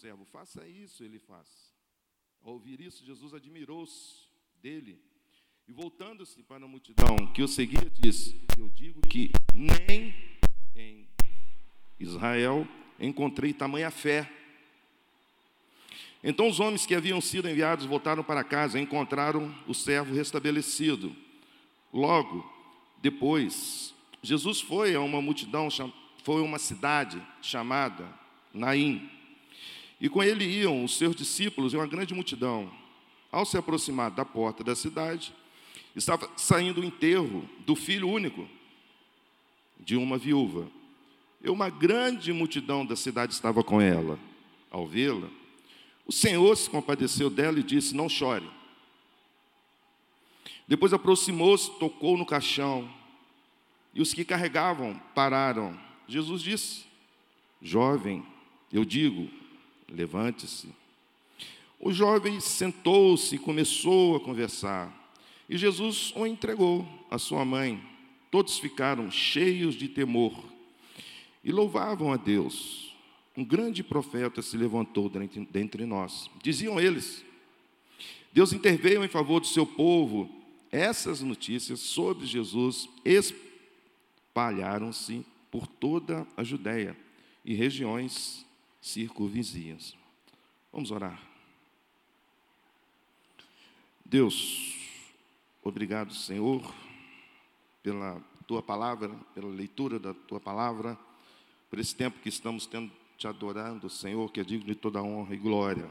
servo, faça isso, ele faz. Ao ouvir isso, Jesus admirou-se dele e, voltando-se para a multidão que o seguia, disse: Eu digo que nem em Israel encontrei tamanha fé. Então os homens que haviam sido enviados voltaram para casa e encontraram o servo restabelecido. Logo depois, Jesus foi a uma multidão, foi a uma cidade chamada Naim. E com ele iam os seus discípulos e uma grande multidão. Ao se aproximar da porta da cidade, estava saindo o enterro do filho único de uma viúva. E uma grande multidão da cidade estava com ela. Ao vê-la, o Senhor se compadeceu dela e disse: Não chore. Depois aproximou-se, tocou no caixão, e os que carregavam pararam. Jesus disse: Jovem, eu digo, levante-se. O jovem sentou-se e começou a conversar. E Jesus o entregou à sua mãe. Todos ficaram cheios de temor e louvavam a Deus um grande profeta se levantou dentre nós. Diziam eles: Deus interveio em favor do seu povo. Essas notícias sobre Jesus espalharam-se por toda a Judéia e regiões circunvizinhas. Vamos orar. Deus, obrigado, Senhor, pela tua palavra, pela leitura da tua palavra, por esse tempo que estamos tendo te adorando, Senhor, que é digno de toda honra e glória.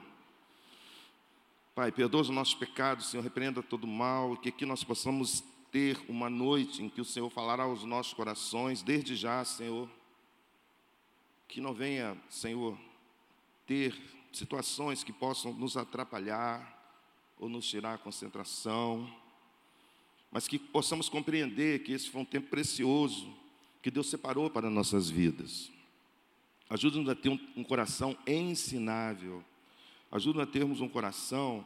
Pai, perdoa os nossos pecados, Senhor, repreenda todo mal, que aqui nós possamos ter uma noite em que o Senhor falará aos nossos corações, desde já, Senhor. Que não venha, Senhor, ter situações que possam nos atrapalhar ou nos tirar a concentração, mas que possamos compreender que esse foi um tempo precioso que Deus separou para nossas vidas. Ajuda-nos a ter um, coração ensinável. Ajuda-nos a termos um coração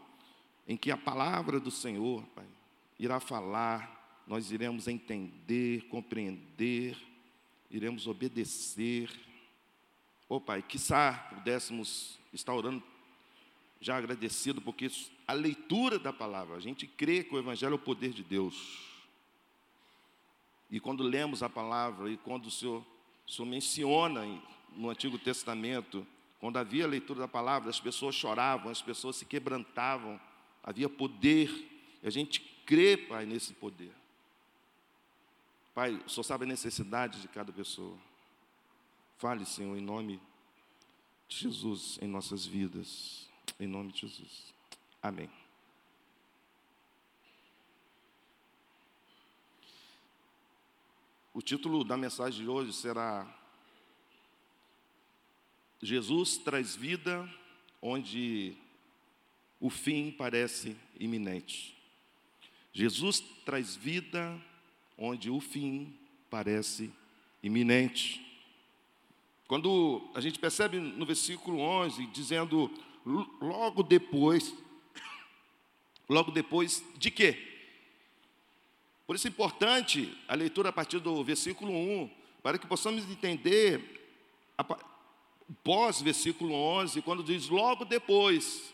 em que a palavra do Senhor, Pai, irá falar, nós iremos entender, compreender, iremos obedecer. Ô oh, Pai, quiçá pudéssemos estar orando já agradecido, porque a leitura da palavra, a gente crê que o Evangelho é o poder de Deus. E quando lemos a palavra, e quando o Senhor, o Senhor menciona no Antigo Testamento, quando havia leitura da palavra, as pessoas choravam, as pessoas se quebrantavam, havia poder, e a gente crê, Pai, nesse poder. Pai, o Senhor sabe a necessidade de cada pessoa. Fale, Senhor, em nome de Jesus em nossas vidas. Em nome de Jesus. Amém. O título da mensagem de hoje será Jesus traz vida onde o fim parece iminente. Jesus traz vida onde o fim parece iminente. Quando a gente percebe no versículo 11, dizendo, logo depois, logo depois de quê? Por isso é importante a leitura a partir do versículo 1, para que possamos entender pós versículo 11, quando diz logo depois.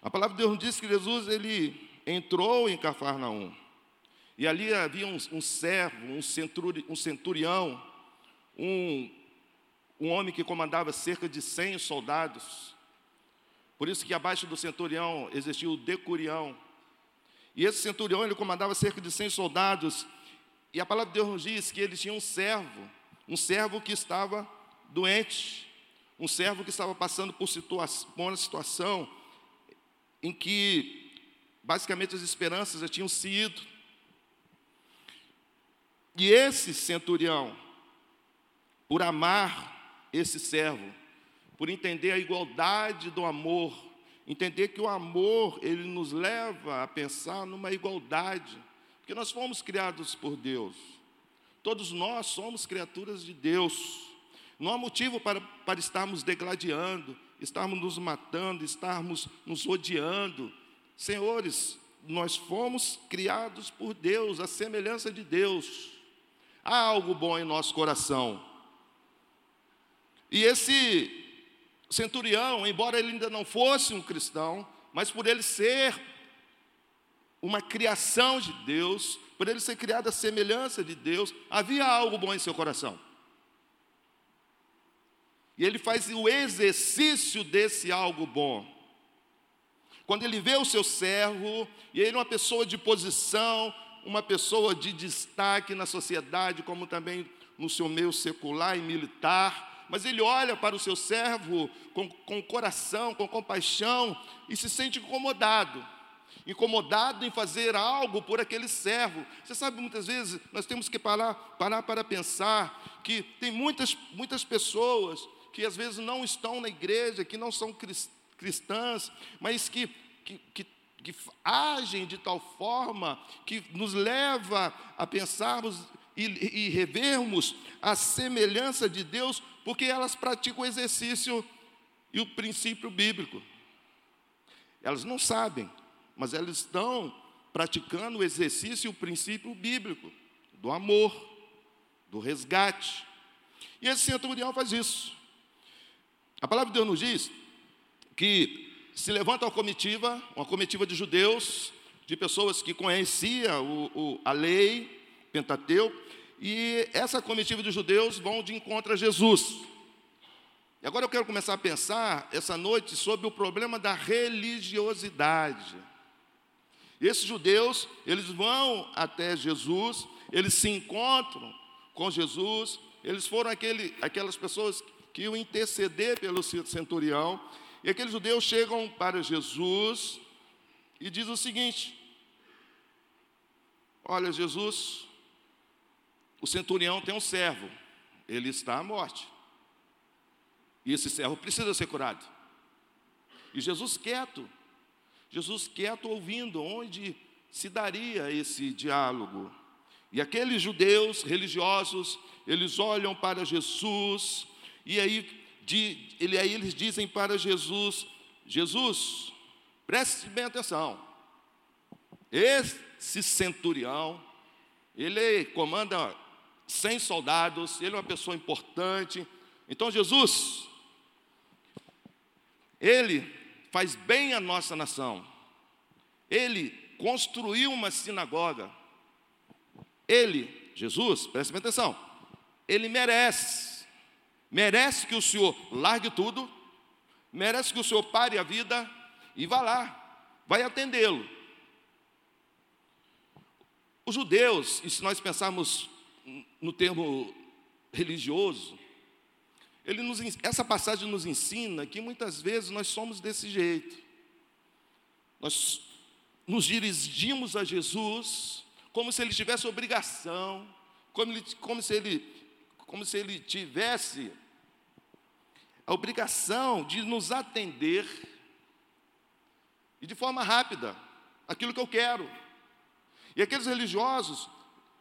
A palavra de Deus diz que Jesus ele entrou em Cafarnaum. E ali havia um, um servo, um, centuri, um centurião, um, um homem que comandava cerca de 100 soldados. Por isso que abaixo do centurião existia o decurião. E esse centurião ele comandava cerca de 100 soldados. E a palavra de Deus diz que ele tinha um servo um servo que estava doente, um servo que estava passando por, por uma situação em que basicamente as esperanças já tinham sido. E esse centurião, por amar esse servo, por entender a igualdade do amor, entender que o amor ele nos leva a pensar numa igualdade, porque nós fomos criados por Deus. Todos nós somos criaturas de Deus. Não há motivo para, para estarmos degladiando, estarmos nos matando, estarmos nos odiando. Senhores, nós fomos criados por Deus, a semelhança de Deus. Há algo bom em nosso coração. E esse centurião, embora ele ainda não fosse um cristão, mas por ele ser uma criação de Deus, por ele ser criado à semelhança de Deus, havia algo bom em seu coração. E ele faz o exercício desse algo bom. Quando ele vê o seu servo, e ele é uma pessoa de posição, uma pessoa de destaque na sociedade, como também no seu meio secular e militar, mas ele olha para o seu servo com, com coração, com compaixão e se sente incomodado. Incomodado em fazer algo por aquele servo. Você sabe, muitas vezes nós temos que parar, parar para pensar que tem muitas, muitas pessoas que às vezes não estão na igreja, que não são cristãs, mas que, que, que que agem de tal forma que nos leva a pensarmos e, e revermos a semelhança de Deus, porque elas praticam o exercício e o princípio bíblico. Elas não sabem, mas elas estão praticando o exercício e o princípio bíblico do amor, do resgate. E esse centurião faz isso. A palavra de Deus nos diz que se levanta uma comitiva, uma comitiva de judeus, de pessoas que conheciam o, o, a lei, Pentateuco, e essa comitiva de judeus vão de encontro a Jesus. E agora eu quero começar a pensar essa noite sobre o problema da religiosidade. Esses judeus, eles vão até Jesus, eles se encontram com Jesus, eles foram aquele, aquelas pessoas que iam interceder pelo centurião, e aqueles judeus chegam para Jesus e diz o seguinte: Olha, Jesus, o centurião tem um servo, ele está à morte. E esse servo precisa ser curado. E Jesus quieto, Jesus quieto ouvindo onde se daria esse diálogo. E aqueles judeus religiosos, eles olham para Jesus, e aí de, ele, aí eles dizem para Jesus: Jesus, preste bem atenção. Esse centurião, ele comanda 100 soldados, ele é uma pessoa importante. Então, Jesus, ele faz bem a nossa nação. Ele construiu uma sinagoga. Ele, Jesus, preste bem atenção, ele merece merece que o Senhor largue tudo, merece que o Senhor pare a vida e vá lá, vai atendê-lo. Os judeus, e se nós pensarmos no termo religioso, ele nos, essa passagem nos ensina que muitas vezes nós somos desse jeito. Nós nos dirigimos a Jesus como se ele tivesse obrigação, como, ele, como se ele como se ele tivesse a obrigação de nos atender e de forma rápida, aquilo que eu quero. E aqueles religiosos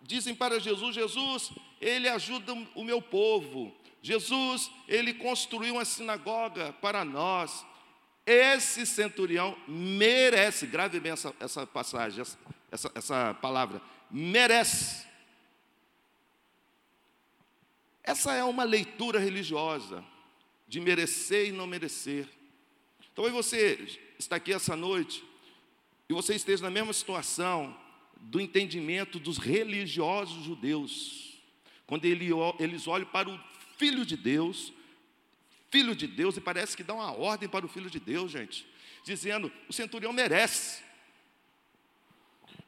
dizem para Jesus: Jesus, ele ajuda o meu povo. Jesus, ele construiu uma sinagoga para nós. Esse centurião merece, grave bem essa, essa passagem, essa, essa palavra, merece essa é uma leitura religiosa, de merecer e não merecer. Talvez você está aqui essa noite e você esteja na mesma situação do entendimento dos religiosos judeus, quando eles olham para o Filho de Deus, Filho de Deus, e parece que dá uma ordem para o Filho de Deus, gente, dizendo: o centurião merece.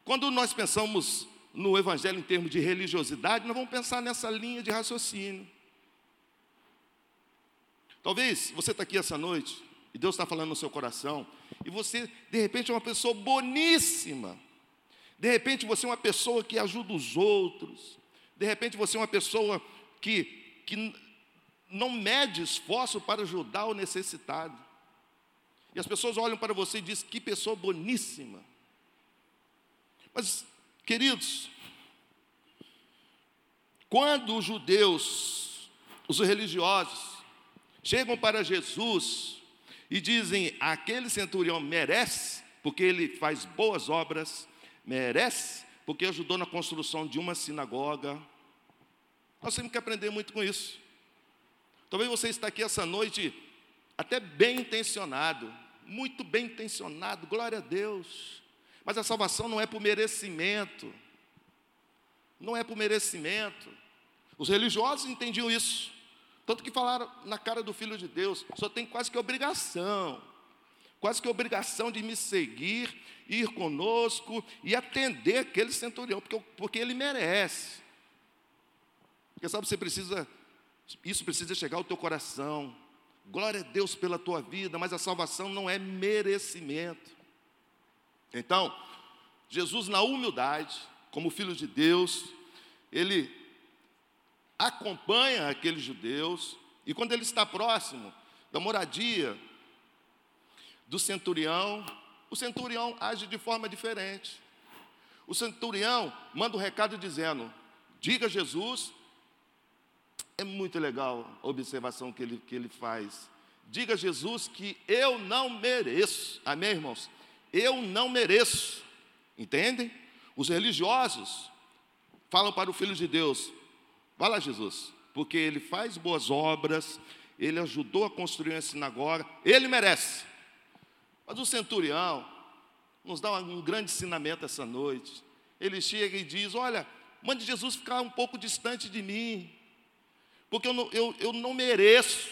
Quando nós pensamos no Evangelho em termos de religiosidade, nós vamos pensar nessa linha de raciocínio. Talvez você está aqui essa noite e Deus está falando no seu coração, e você, de repente, é uma pessoa boníssima. De repente, você é uma pessoa que ajuda os outros. De repente, você é uma pessoa que, que não mede esforço para ajudar o necessitado. E as pessoas olham para você e dizem: que pessoa boníssima. Mas Queridos, quando os judeus, os religiosos, chegam para Jesus e dizem: aquele centurião merece, porque ele faz boas obras, merece, porque ajudou na construção de uma sinagoga. Nós temos que aprender muito com isso. Talvez você está aqui essa noite até bem intencionado, muito bem intencionado, glória a Deus. Mas a salvação não é por merecimento. Não é por merecimento. Os religiosos entendiam isso. Tanto que falaram na cara do Filho de Deus, só tem quase que obrigação, quase que obrigação de me seguir, ir conosco e atender aquele centurião, porque, porque ele merece. Porque sabe, você precisa, isso precisa chegar ao teu coração. Glória a Deus pela tua vida, mas a salvação não é merecimento. Então, Jesus, na humildade, como filho de Deus, ele acompanha aqueles judeus, e quando ele está próximo da moradia do centurião, o centurião age de forma diferente. O centurião manda um recado dizendo: diga a Jesus, é muito legal a observação que ele, que ele faz. Diga a Jesus que eu não mereço, amém, irmãos? Eu não mereço, entendem? Os religiosos falam para o Filho de Deus: Vai lá, Jesus, porque ele faz boas obras, ele ajudou a construir uma sinagoga, ele merece. Mas o centurião nos dá um grande ensinamento essa noite. Ele chega e diz: Olha, mande Jesus ficar um pouco distante de mim, porque eu não, eu, eu não mereço,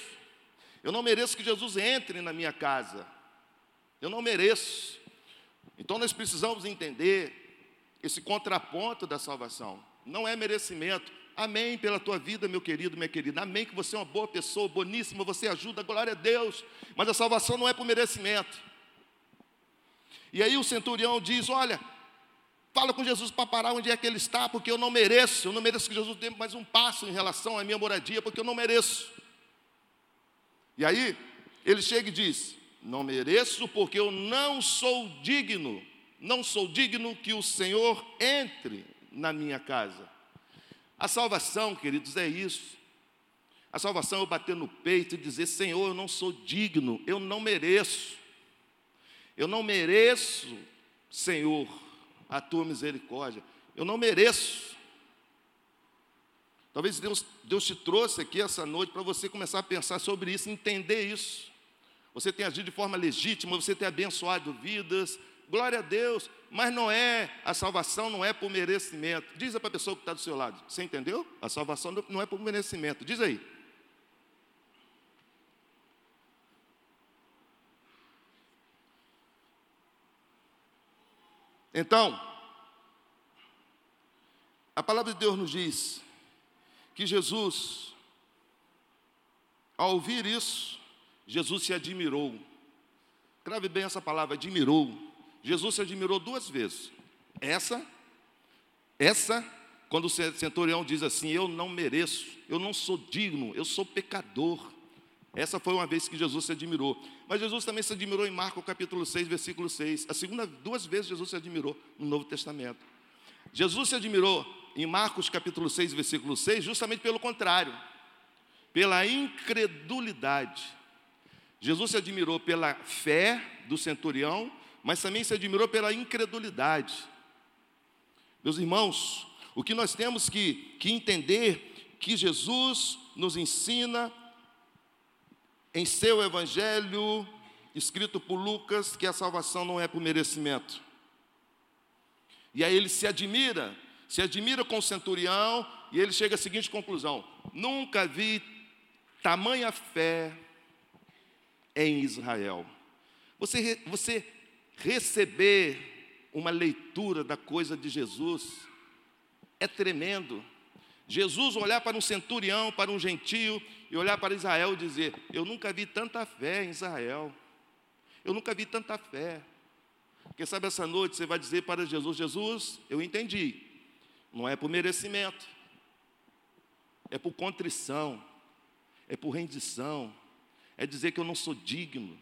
eu não mereço que Jesus entre na minha casa, eu não mereço. Então nós precisamos entender esse contraponto da salvação, não é merecimento, Amém pela tua vida, meu querido, minha querida. Amém que você é uma boa pessoa, boníssima, você ajuda, glória a Deus. Mas a salvação não é por merecimento. E aí o centurião diz: Olha, fala com Jesus para parar onde é que ele está, porque eu não mereço. Eu não mereço que Jesus dê mais um passo em relação à minha moradia, porque eu não mereço. E aí ele chega e diz: Não mereço, porque eu não sou digno. Não sou digno que o Senhor entre na minha casa. A salvação, queridos, é isso. A salvação é eu bater no peito e dizer: Senhor, eu não sou digno, eu não mereço. Eu não mereço, Senhor, a tua misericórdia. Eu não mereço. Talvez Deus, Deus te trouxe aqui essa noite para você começar a pensar sobre isso, entender isso. Você tem agido de forma legítima, você tem abençoado vidas, glória a Deus, mas não é, a salvação não é por merecimento. Diz para a pessoa que está do seu lado, você entendeu? A salvação não é por merecimento. Diz aí. Então, a palavra de Deus nos diz que Jesus, ao ouvir isso, Jesus se admirou. Grave bem essa palavra, admirou. Jesus se admirou duas vezes. Essa, essa, quando o centurião diz assim: Eu não mereço, eu não sou digno, eu sou pecador. Essa foi uma vez que Jesus se admirou. Mas Jesus também se admirou em Marcos capítulo 6, versículo 6. A segunda, duas vezes Jesus se admirou no Novo Testamento. Jesus se admirou em Marcos capítulo 6, versículo 6, justamente pelo contrário, pela incredulidade. Jesus se admirou pela fé do centurião mas também se admirou pela incredulidade. Meus irmãos, o que nós temos que, que entender que Jesus nos ensina em seu evangelho, escrito por Lucas, que a salvação não é por merecimento. E aí ele se admira, se admira com o centurião, e ele chega à seguinte conclusão: nunca vi tamanha fé em Israel. Você, você receber uma leitura da coisa de Jesus é tremendo. Jesus olhar para um centurião, para um gentio, e olhar para Israel e dizer: Eu nunca vi tanta fé em Israel. Eu nunca vi tanta fé. Quem sabe essa noite você vai dizer para Jesus: Jesus, eu entendi. Não é por merecimento, é por contrição, é por rendição, é dizer que eu não sou digno,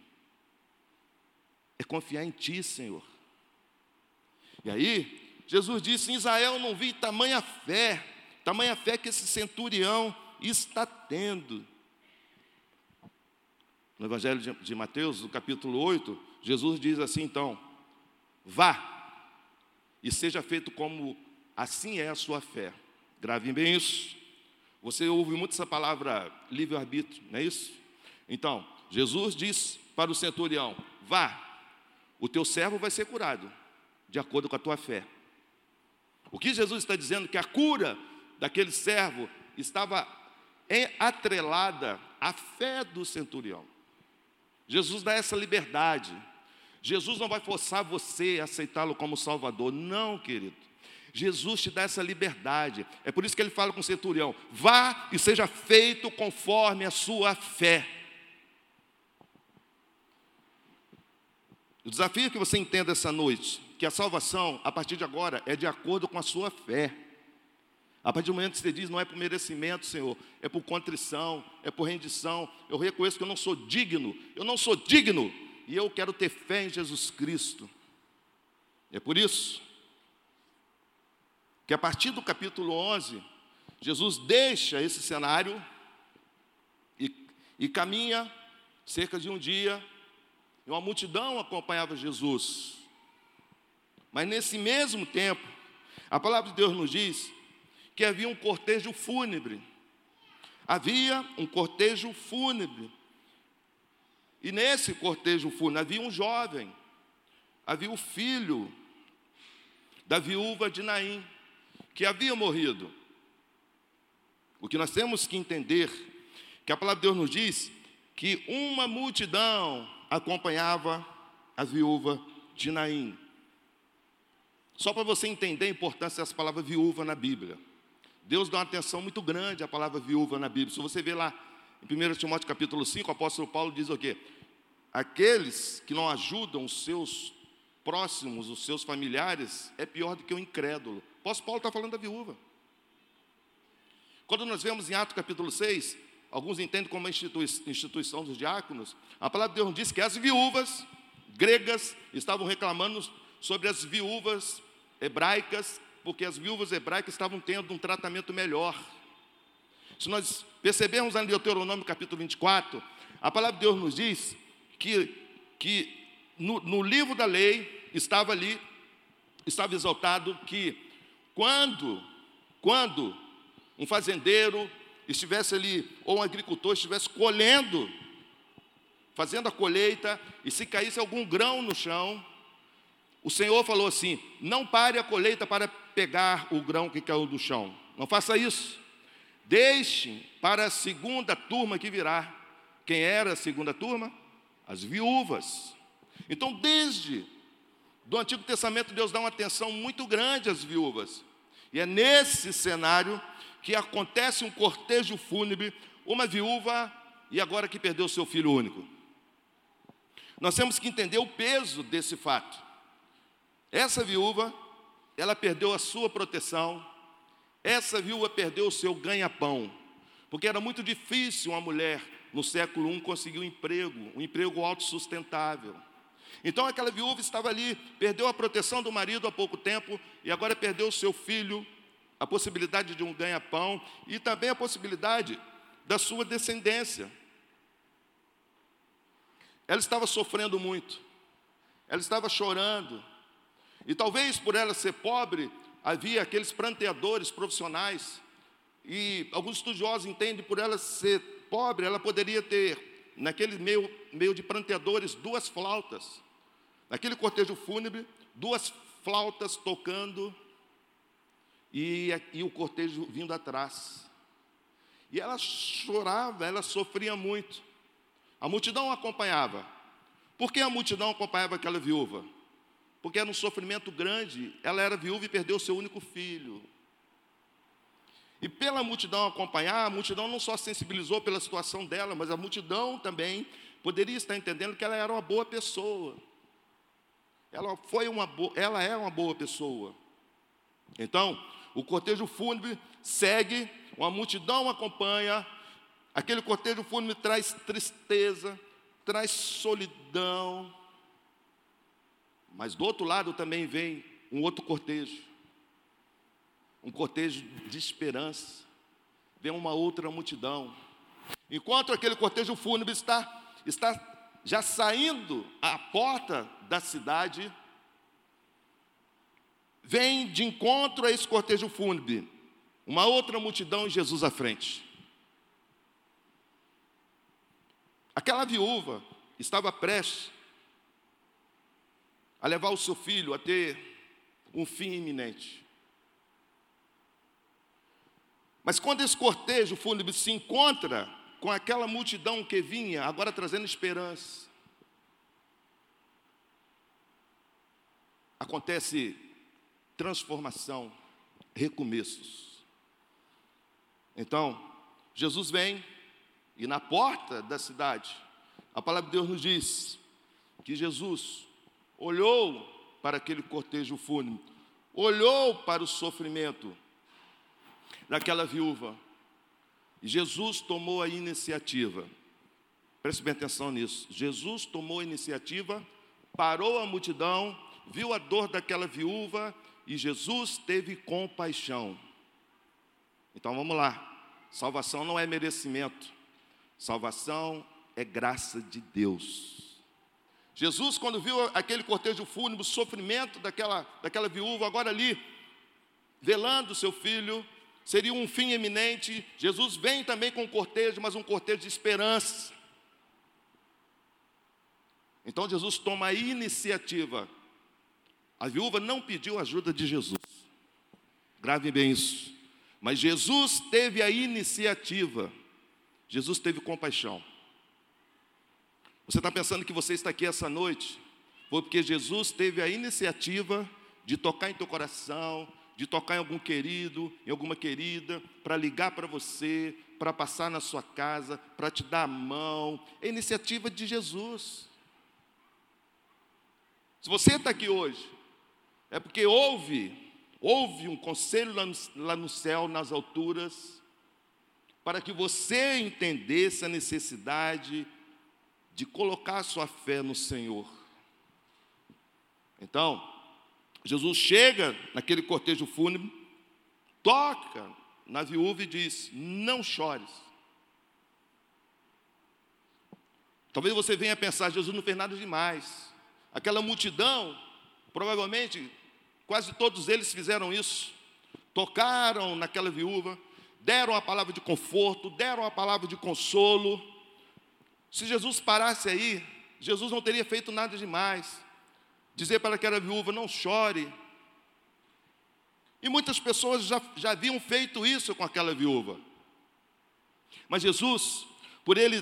é confiar em Ti, Senhor. E aí, Jesus disse: em Israel não vi tamanha fé, tamanha fé que esse centurião está tendo. No Evangelho de Mateus, no capítulo 8, Jesus diz assim: então, vá e seja feito como assim é a sua fé. Gravem bem isso. Você ouve muito essa palavra livre-arbítrio, não é isso? Então, Jesus diz para o centurião: Vá, o teu servo vai ser curado, de acordo com a tua fé. O que Jesus está dizendo? Que a cura daquele servo estava atrelada à fé do centurião. Jesus dá essa liberdade. Jesus não vai forçar você a aceitá-lo como Salvador, não, querido. Jesus te dá essa liberdade. É por isso que ele fala com o centurião: vá e seja feito conforme a sua fé. O desafio é que você entenda essa noite que a salvação, a partir de agora, é de acordo com a sua fé. A partir do momento que você diz, não é por merecimento, Senhor, é por contrição, é por rendição. Eu reconheço que eu não sou digno, eu não sou digno, e eu quero ter fé em Jesus Cristo. É por isso que a partir do capítulo 11, Jesus deixa esse cenário e, e caminha cerca de um dia, e uma multidão acompanhava Jesus. Mas nesse mesmo tempo, a palavra de Deus nos diz que havia um cortejo fúnebre. Havia um cortejo fúnebre. E nesse cortejo fúnebre havia um jovem, havia o filho da viúva de Naim, que havia morrido. O que nós temos que entender, que a palavra de Deus nos diz que uma multidão acompanhava a viúva de Naim. Só para você entender a importância dessa palavra viúva na Bíblia. Deus dá uma atenção muito grande à palavra viúva na Bíblia. Se você ver lá em 1 Timóteo capítulo 5, o apóstolo Paulo diz o quê? Aqueles que não ajudam os seus próximos, os seus familiares, é pior do que o incrédulo. O apóstolo Paulo está falando da viúva. Quando nós vemos em Atos capítulo 6, alguns entendem como a instituição dos diáconos, a palavra de Deus diz que as viúvas gregas estavam reclamando sobre as viúvas hebraicas, porque as viúvas hebraicas estavam tendo um tratamento melhor. Se nós percebermos lá em Deuteronômio capítulo 24, a palavra de Deus nos diz que, que no, no livro da lei estava ali, estava exaltado que quando, quando um fazendeiro estivesse ali, ou um agricultor estivesse colhendo, fazendo a colheita, e se caísse algum grão no chão, o Senhor falou assim: não pare a colheita para pegar o grão que caiu do chão. Não faça isso. Deixe para a segunda turma que virá. Quem era a segunda turma? As viúvas. Então, desde do Antigo Testamento, Deus dá uma atenção muito grande às viúvas. E é nesse cenário que acontece um cortejo fúnebre, uma viúva e agora que perdeu seu filho único. Nós temos que entender o peso desse fato. Essa viúva, ela perdeu a sua proteção, essa viúva perdeu o seu ganha-pão, porque era muito difícil uma mulher no século I conseguir um emprego, um emprego autossustentável. Então aquela viúva estava ali, perdeu a proteção do marido há pouco tempo e agora perdeu o seu filho, a possibilidade de um ganha-pão e também a possibilidade da sua descendência. Ela estava sofrendo muito, ela estava chorando, e talvez por ela ser pobre, havia aqueles pranteadores profissionais. E alguns estudiosos entendem por ela ser pobre, ela poderia ter, naquele meio, meio de pranteadores, duas flautas. Naquele cortejo fúnebre, duas flautas tocando e, e o cortejo vindo atrás. E ela chorava, ela sofria muito. A multidão acompanhava. Por que a multidão acompanhava aquela viúva? porque era um sofrimento grande. Ela era viúva e perdeu seu único filho. E pela multidão acompanhar, a multidão não só sensibilizou pela situação dela, mas a multidão também poderia estar entendendo que ela era uma boa pessoa. Ela foi uma ela é uma boa pessoa. Então, o cortejo fúnebre segue, uma multidão acompanha. Aquele cortejo fúnebre traz tristeza, traz solidão, mas do outro lado também vem um outro cortejo, um cortejo de esperança, vem uma outra multidão. Enquanto aquele cortejo fúnebre está, está já saindo à porta da cidade, vem de encontro a esse cortejo fúnebre Uma outra multidão e Jesus à frente. Aquela viúva estava prestes a levar o seu filho a ter um fim iminente. Mas quando esse cortejo fúnebre se encontra com aquela multidão que vinha, agora trazendo esperança, acontece transformação, recomeços. Então, Jesus vem e na porta da cidade, a palavra de Deus nos diz que Jesus olhou para aquele cortejo fúnebre, olhou para o sofrimento daquela viúva. E Jesus tomou a iniciativa. Preste bem atenção nisso. Jesus tomou a iniciativa, parou a multidão, viu a dor daquela viúva e Jesus teve compaixão. Então vamos lá. Salvação não é merecimento. Salvação é graça de Deus. Jesus, quando viu aquele cortejo fúnebre, o sofrimento daquela, daquela viúva, agora ali, velando seu filho, seria um fim eminente. Jesus vem também com um cortejo, mas um cortejo de esperança. Então Jesus toma a iniciativa. A viúva não pediu ajuda de Jesus. Grave bem isso. Mas Jesus teve a iniciativa. Jesus teve compaixão. Você está pensando que você está aqui essa noite? Foi porque Jesus teve a iniciativa de tocar em teu coração, de tocar em algum querido, em alguma querida, para ligar para você, para passar na sua casa, para te dar a mão. É iniciativa de Jesus. Se você está aqui hoje, é porque houve, houve um conselho lá no, lá no céu, nas alturas, para que você entendesse a necessidade de colocar sua fé no Senhor. Então, Jesus chega naquele cortejo fúnebre, toca na viúva e diz: Não chores. Talvez você venha pensar: Jesus não fez nada demais. Aquela multidão, provavelmente, quase todos eles fizeram isso. Tocaram naquela viúva, deram a palavra de conforto, deram a palavra de consolo. Se Jesus parasse aí, Jesus não teria feito nada demais. Dizer para aquela viúva: não chore. E muitas pessoas já, já haviam feito isso com aquela viúva. Mas Jesus, por ele,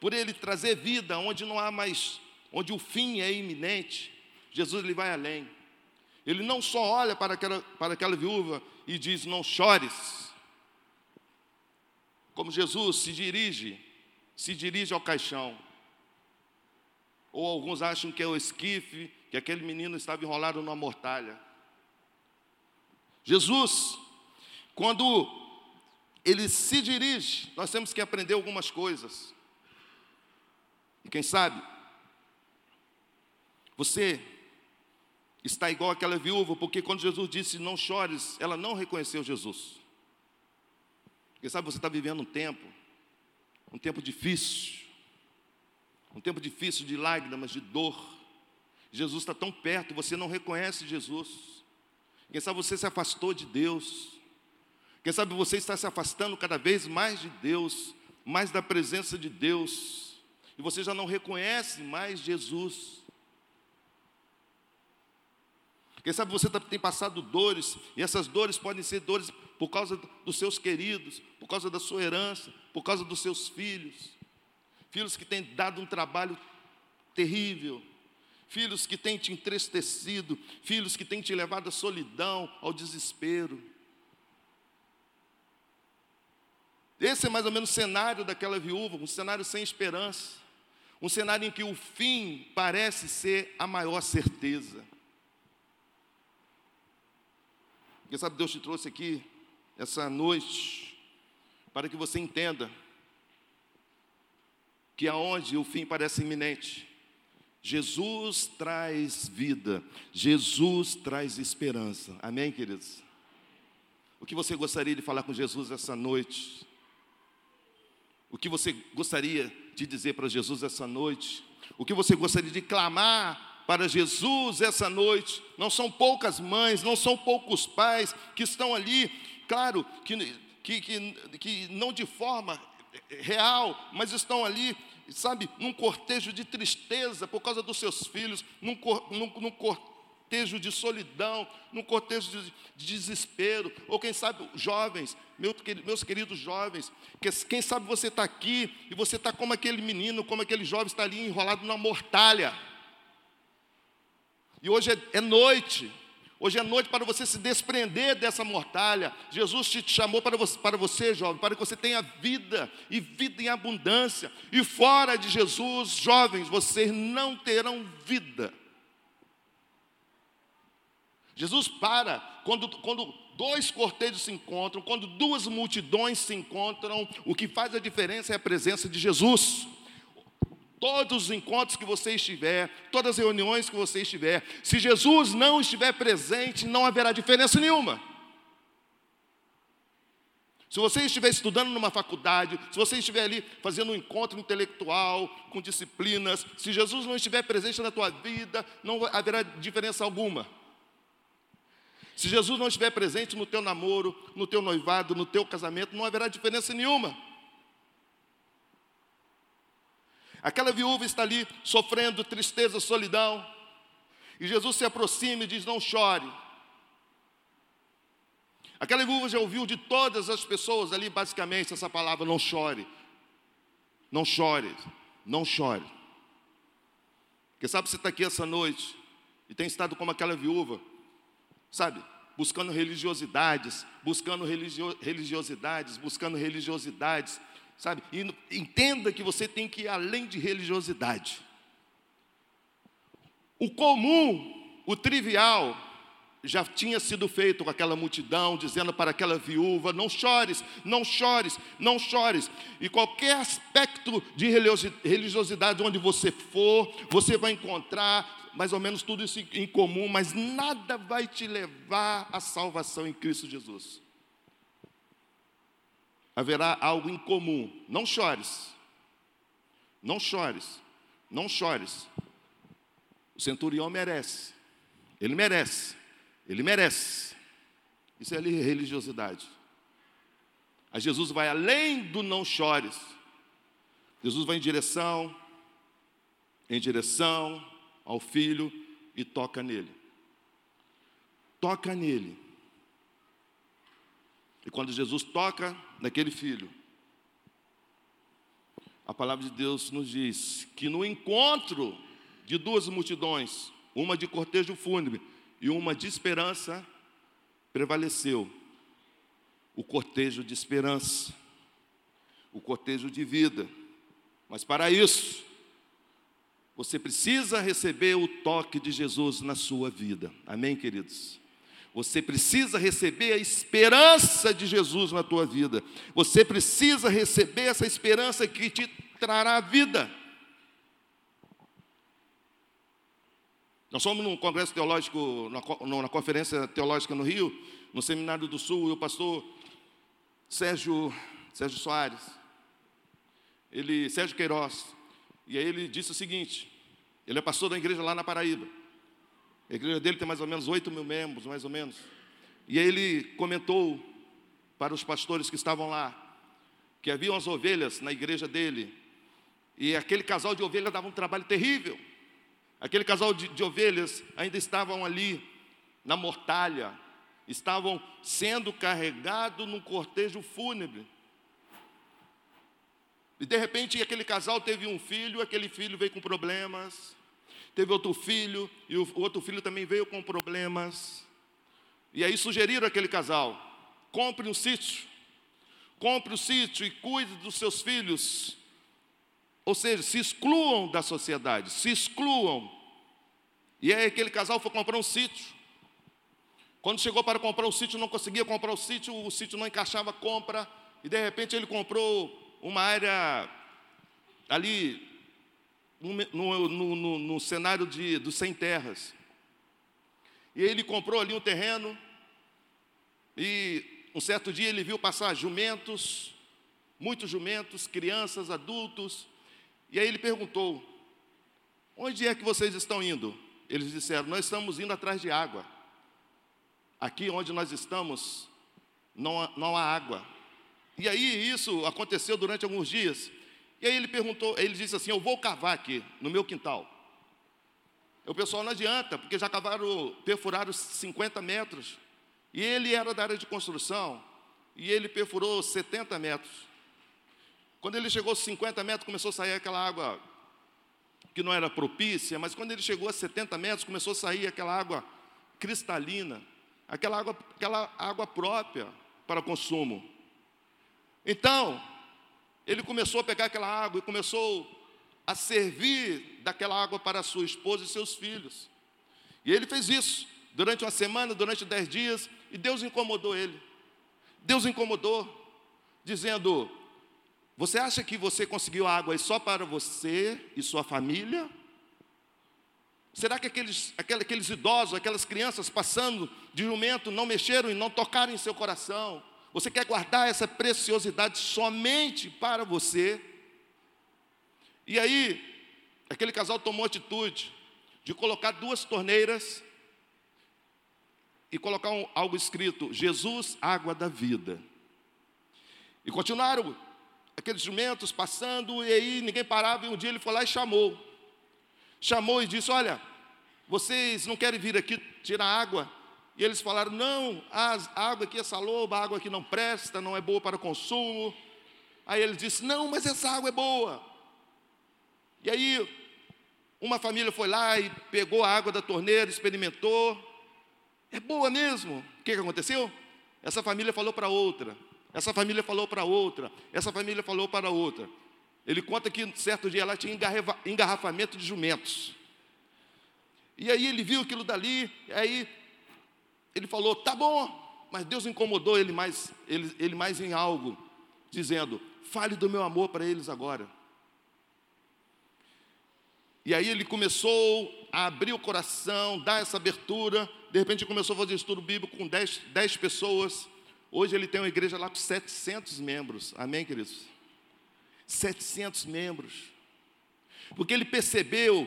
por ele trazer vida onde não há mais, onde o fim é iminente, Jesus ele vai além. Ele não só olha para aquela, para aquela viúva e diz: Não chores. Como Jesus se dirige se dirige ao caixão. Ou alguns acham que é o esquife, que aquele menino estava enrolado numa mortalha. Jesus, quando ele se dirige, nós temos que aprender algumas coisas. E quem sabe, você está igual aquela viúva, porque quando Jesus disse não chores, ela não reconheceu Jesus. Quem sabe você está vivendo um tempo um tempo difícil, um tempo difícil de lágrimas, de dor. Jesus está tão perto, você não reconhece Jesus. Quem sabe você se afastou de Deus. Quem sabe você está se afastando cada vez mais de Deus, mais da presença de Deus, e você já não reconhece mais Jesus. Quem sabe você tá, tem passado dores, e essas dores podem ser dores por causa dos seus queridos, por causa da sua herança, por causa dos seus filhos. Filhos que têm dado um trabalho terrível, filhos que têm te entristecido, filhos que têm te levado à solidão, ao desespero. Esse é mais ou menos o cenário daquela viúva, um cenário sem esperança, um cenário em que o fim parece ser a maior certeza. Quem sabe Deus te trouxe aqui essa noite para que você entenda que aonde o fim parece iminente, Jesus traz vida, Jesus traz esperança. Amém, queridos? O que você gostaria de falar com Jesus essa noite? O que você gostaria de dizer para Jesus essa noite? O que você gostaria de clamar para Jesus essa noite. Não são poucas mães, não são poucos pais que estão ali claro, que, que, que, que não de forma real, mas estão ali, sabe, num cortejo de tristeza por causa dos seus filhos, num, num, num cortejo de solidão, num cortejo de, de desespero, ou quem sabe jovens, meu, meus queridos jovens, que, quem sabe você está aqui e você está como aquele menino, como aquele jovem está ali enrolado na mortalha. E hoje é, é noite, Hoje é noite para você se desprender dessa mortalha. Jesus te chamou para você, para você, jovem, para que você tenha vida e vida em abundância. E fora de Jesus, jovens, vocês não terão vida. Jesus para quando, quando dois cortejos se encontram, quando duas multidões se encontram, o que faz a diferença é a presença de Jesus. Todos os encontros que você estiver, todas as reuniões que você estiver, se Jesus não estiver presente, não haverá diferença nenhuma. Se você estiver estudando numa faculdade, se você estiver ali fazendo um encontro intelectual, com disciplinas, se Jesus não estiver presente na tua vida, não haverá diferença alguma. Se Jesus não estiver presente no teu namoro, no teu noivado, no teu casamento, não haverá diferença nenhuma. Aquela viúva está ali sofrendo tristeza, solidão. E Jesus se aproxima e diz: Não chore. Aquela viúva já ouviu de todas as pessoas ali, basicamente, essa palavra: Não chore. Não chore. Não chore. Porque sabe, você está aqui essa noite e tem estado como aquela viúva, sabe? Buscando religiosidades, buscando religio religiosidades, buscando religiosidades, sabe? E entenda que você tem que ir além de religiosidade. O comum, o trivial, já tinha sido feito com aquela multidão, dizendo para aquela viúva: não chores, não chores, não chores. E qualquer aspecto de religiosidade onde você for, você vai encontrar mais ou menos tudo isso em comum, mas nada vai te levar à salvação em Cristo Jesus. Haverá algo em comum. Não chores. Não chores. Não chores. O centurião merece. Ele merece. Ele merece. Isso é religiosidade. A Jesus vai além do não chores. Jesus vai em direção, em direção ao filho e toca nele. Toca nele. E quando Jesus toca naquele filho, a palavra de Deus nos diz que no encontro de duas multidões, uma de cortejo fúnebre e uma de esperança, prevaleceu o cortejo de esperança, o cortejo de vida. Mas para isso, você precisa receber o toque de Jesus na sua vida. Amém, queridos? Você precisa receber a esperança de Jesus na tua vida. Você precisa receber essa esperança que te trará vida. Nós fomos num congresso teológico, na, na conferência teológica no Rio, no Seminário do Sul, e o pastor Sérgio, Sérgio Soares, ele, Sérgio Queiroz, e aí ele disse o seguinte: ele é pastor da igreja lá na Paraíba. A igreja dele tem mais ou menos 8 mil membros, mais ou menos. E ele comentou para os pastores que estavam lá que haviam as ovelhas na igreja dele. E aquele casal de ovelhas dava um trabalho terrível. Aquele casal de, de ovelhas ainda estavam ali na mortalha, estavam sendo carregados num cortejo fúnebre. E de repente aquele casal teve um filho, aquele filho veio com problemas. Teve outro filho, e o outro filho também veio com problemas. E aí sugeriram aquele casal: compre um sítio, compre o um sítio e cuide dos seus filhos. Ou seja, se excluam da sociedade, se excluam. E aí aquele casal foi comprar um sítio. Quando chegou para comprar o sítio, não conseguia comprar o sítio, o sítio não encaixava a compra, e de repente ele comprou uma área ali no, no, no, no cenário de, dos sem terras. E ele comprou ali um terreno, e um certo dia ele viu passar jumentos, muitos jumentos, crianças, adultos, e aí ele perguntou: Onde é que vocês estão indo? Eles disseram: Nós estamos indo atrás de água. Aqui onde nós estamos não há, não há água. E aí isso aconteceu durante alguns dias. E aí ele perguntou, ele disse assim: Eu vou cavar aqui no meu quintal. O pessoal não adianta, porque já cavaram, perfuraram 50 metros. E ele era da área de construção, e ele perfurou 70 metros. Quando ele chegou a 50 metros, começou a sair aquela água que não era propícia, mas quando ele chegou a 70 metros, começou a sair aquela água cristalina, aquela água, aquela água própria para consumo. Então, ele começou a pegar aquela água e começou a servir daquela água para sua esposa e seus filhos. E ele fez isso durante uma semana, durante dez dias, e Deus incomodou ele. Deus incomodou, dizendo: Você acha que você conseguiu água só para você e sua família? Será que aqueles, aqueles idosos, aquelas crianças passando de jumento não mexeram e não tocaram em seu coração? Você quer guardar essa preciosidade somente para você? E aí, aquele casal tomou atitude de colocar duas torneiras e colocar um, algo escrito: Jesus, água da vida. E continuaram aqueles jumentos passando, e aí ninguém parava, e um dia ele foi lá e chamou. Chamou e disse: Olha, vocês não querem vir aqui tirar água? E eles falaram: Não, a água aqui é saloba, a água aqui não presta, não é boa para consumo. Aí ele disse: Não, mas essa água é boa. E aí, uma família foi lá e pegou a água da torneira, experimentou, é boa mesmo. O que, que aconteceu? Essa família falou para outra. Essa família falou para outra. Essa família falou para outra. Ele conta que certo dia lá tinha engarrafamento de jumentos. E aí ele viu aquilo dali, aí ele falou: "Tá bom". Mas Deus incomodou ele mais, ele, ele mais em algo, dizendo: "Fale do meu amor para eles agora". E aí ele começou a abrir o coração, dar essa abertura. De repente começou a fazer estudo bíblico com 10, 10 pessoas. Hoje ele tem uma igreja lá com 700 membros. Amém, queridos? 700 membros. Porque ele percebeu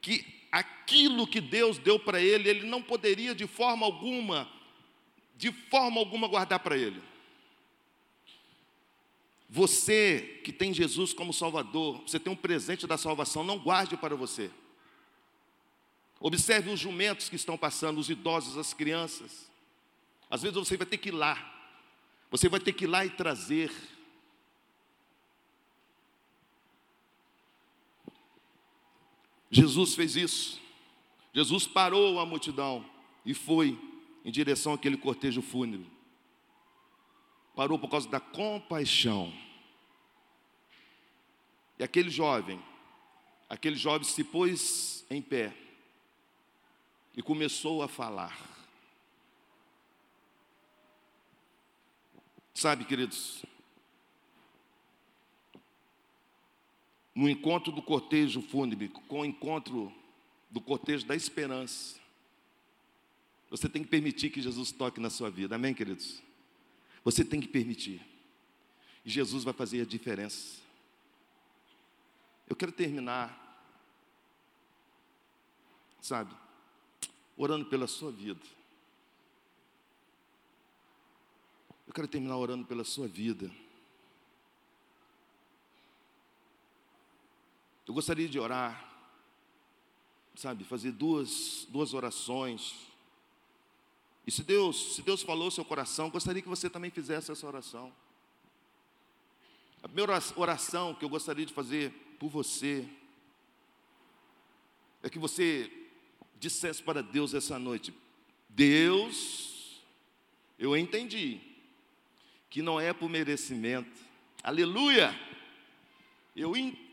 que aquilo que Deus deu para ele, ele não poderia de forma alguma, de forma alguma guardar para ele. Você que tem Jesus como Salvador, você tem um presente da salvação, não guarde para você. Observe os jumentos que estão passando, os idosos, as crianças. Às vezes você vai ter que ir lá, você vai ter que ir lá e trazer. Jesus fez isso. Jesus parou a multidão e foi em direção àquele cortejo fúnebre parou por causa da compaixão. E aquele jovem, aquele jovem se pôs em pé e começou a falar. Sabe, queridos, no encontro do cortejo fúnebre, com o encontro do cortejo da esperança, você tem que permitir que Jesus toque na sua vida, amém, queridos? Você tem que permitir. E Jesus vai fazer a diferença. Eu quero terminar, sabe, orando pela sua vida. Eu quero terminar orando pela sua vida. Eu gostaria de orar, sabe, fazer duas, duas orações. E se Deus, se Deus falou seu coração, gostaria que você também fizesse essa oração. A primeira oração que eu gostaria de fazer por você é que você dissesse para Deus essa noite: Deus, eu entendi que não é por merecimento, aleluia, eu entendi,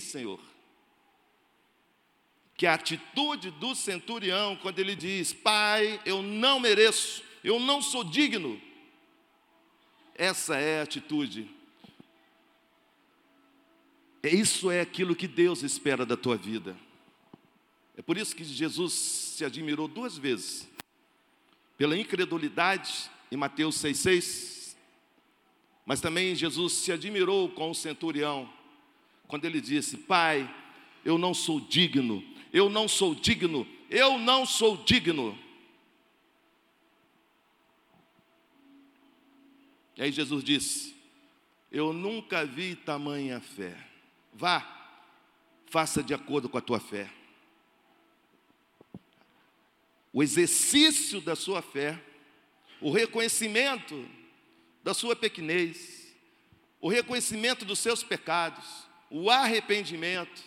Senhor, que a atitude do centurião, quando ele diz: Pai, eu não mereço, eu não sou digno, essa é a atitude. Isso é aquilo que Deus espera da tua vida. É por isso que Jesus se admirou duas vezes, pela incredulidade em Mateus 6,6, mas também Jesus se admirou com o centurião, quando ele disse: Pai, eu não sou digno eu não sou digno, eu não sou digno. E aí Jesus disse: Eu nunca vi tamanha fé. Vá, faça de acordo com a tua fé. O exercício da sua fé, o reconhecimento da sua pequenez, o reconhecimento dos seus pecados, o arrependimento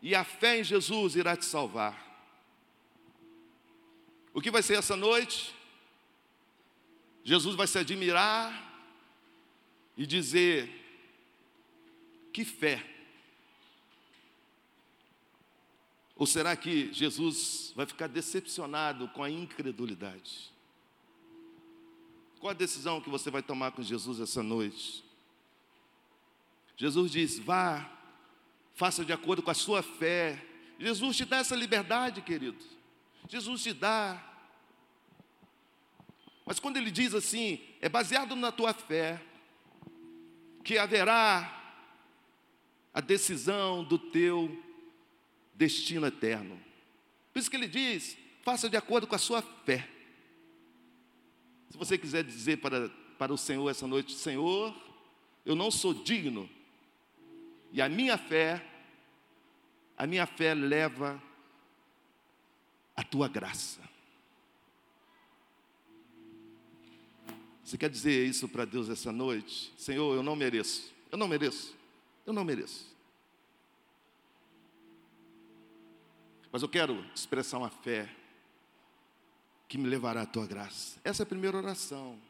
e a fé em Jesus irá te salvar. O que vai ser essa noite? Jesus vai se admirar e dizer: que fé. Ou será que Jesus vai ficar decepcionado com a incredulidade? Qual a decisão que você vai tomar com Jesus essa noite? Jesus diz: vá, faça de acordo com a sua fé. Jesus te dá essa liberdade, querido. Jesus te dá. Mas quando ele diz assim, é baseado na tua fé, que haverá a decisão do teu destino eterno. Por isso que ele diz: faça de acordo com a sua fé. Se você quiser dizer para, para o Senhor essa noite: Senhor, eu não sou digno, e a minha fé, a minha fé leva a tua graça. Você quer dizer isso para Deus essa noite? Senhor, eu não mereço, eu não mereço, eu não mereço. Mas eu quero expressar uma fé que me levará à tua graça. Essa é a primeira oração.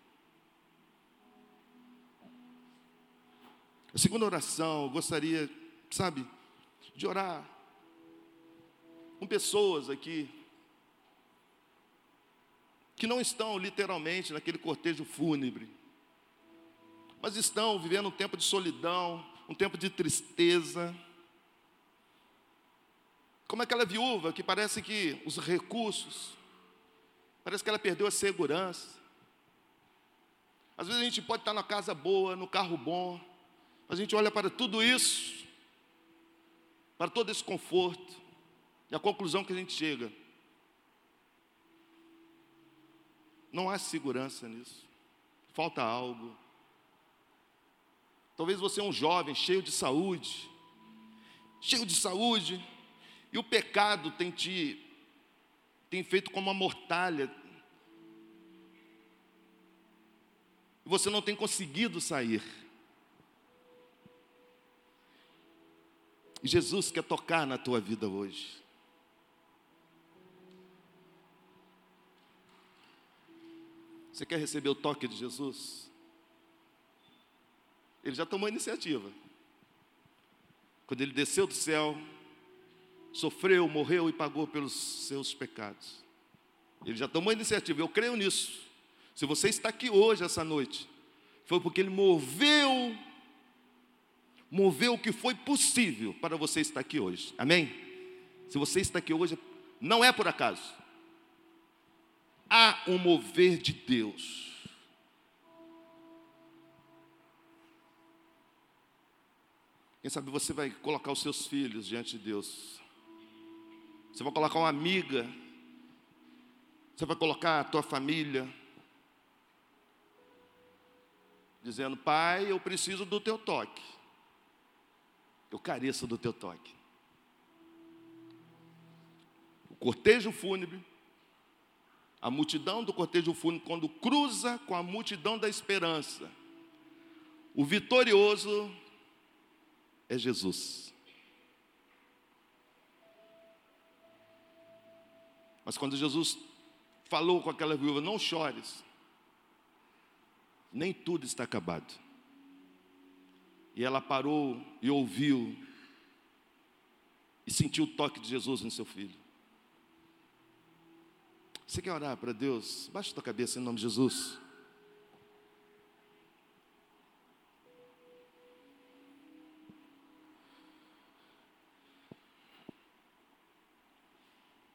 A segunda oração, eu gostaria, sabe, de orar com pessoas aqui que não estão literalmente naquele cortejo fúnebre, mas estão vivendo um tempo de solidão, um tempo de tristeza. Como aquela viúva que parece que os recursos, parece que ela perdeu a segurança. Às vezes a gente pode estar na casa boa, no carro bom, a gente olha para tudo isso, para todo esse conforto, e a conclusão que a gente chega Não há segurança nisso. Falta algo. Talvez você é um jovem cheio de saúde, cheio de saúde, e o pecado tem te tem feito como uma mortalha. E você não tem conseguido sair. E Jesus quer tocar na tua vida hoje. Você quer receber o toque de Jesus? Ele já tomou a iniciativa. Quando ele desceu do céu, sofreu, morreu e pagou pelos seus pecados. Ele já tomou a iniciativa, eu creio nisso. Se você está aqui hoje, essa noite, foi porque ele moveu, moveu o que foi possível para você estar aqui hoje. Amém? Se você está aqui hoje, não é por acaso há um mover de Deus. Quem sabe você vai colocar os seus filhos diante de Deus. Você vai colocar uma amiga. Você vai colocar a tua família. Dizendo, pai, eu preciso do teu toque. Eu careço do teu toque. O cortejo fúnebre a multidão do cortejo fúnebre, quando cruza com a multidão da esperança, o vitorioso é Jesus. Mas quando Jesus falou com aquela viúva, não chores, nem tudo está acabado. E ela parou e ouviu, e sentiu o toque de Jesus no seu filho. Você quer orar para Deus? Baixa a tua cabeça em nome de Jesus.